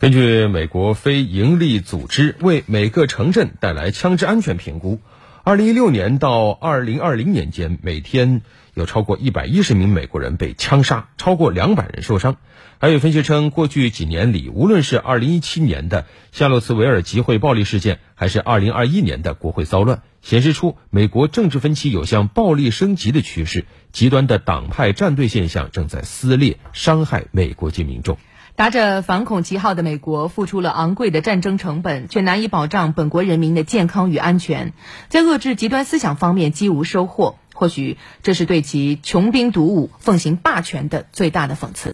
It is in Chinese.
根据美国非营利组织为每个城镇带来枪支安全评估，二零一六年到二零二零年间，每天有超过一百一十名美国人被枪杀，超过两百人受伤。还有分析称，过去几年里，无论是二零一七年的夏洛茨维尔集会暴力事件，还是二零二一年的国会骚乱，显示出美国政治分歧有向暴力升级的趋势，极端的党派站队现象正在撕裂、伤害美国籍民众。打着反恐旗号的美国，付出了昂贵的战争成本，却难以保障本国人民的健康与安全，在遏制极端思想方面几无收获。或许这是对其穷兵黩武、奉行霸权的最大的讽刺。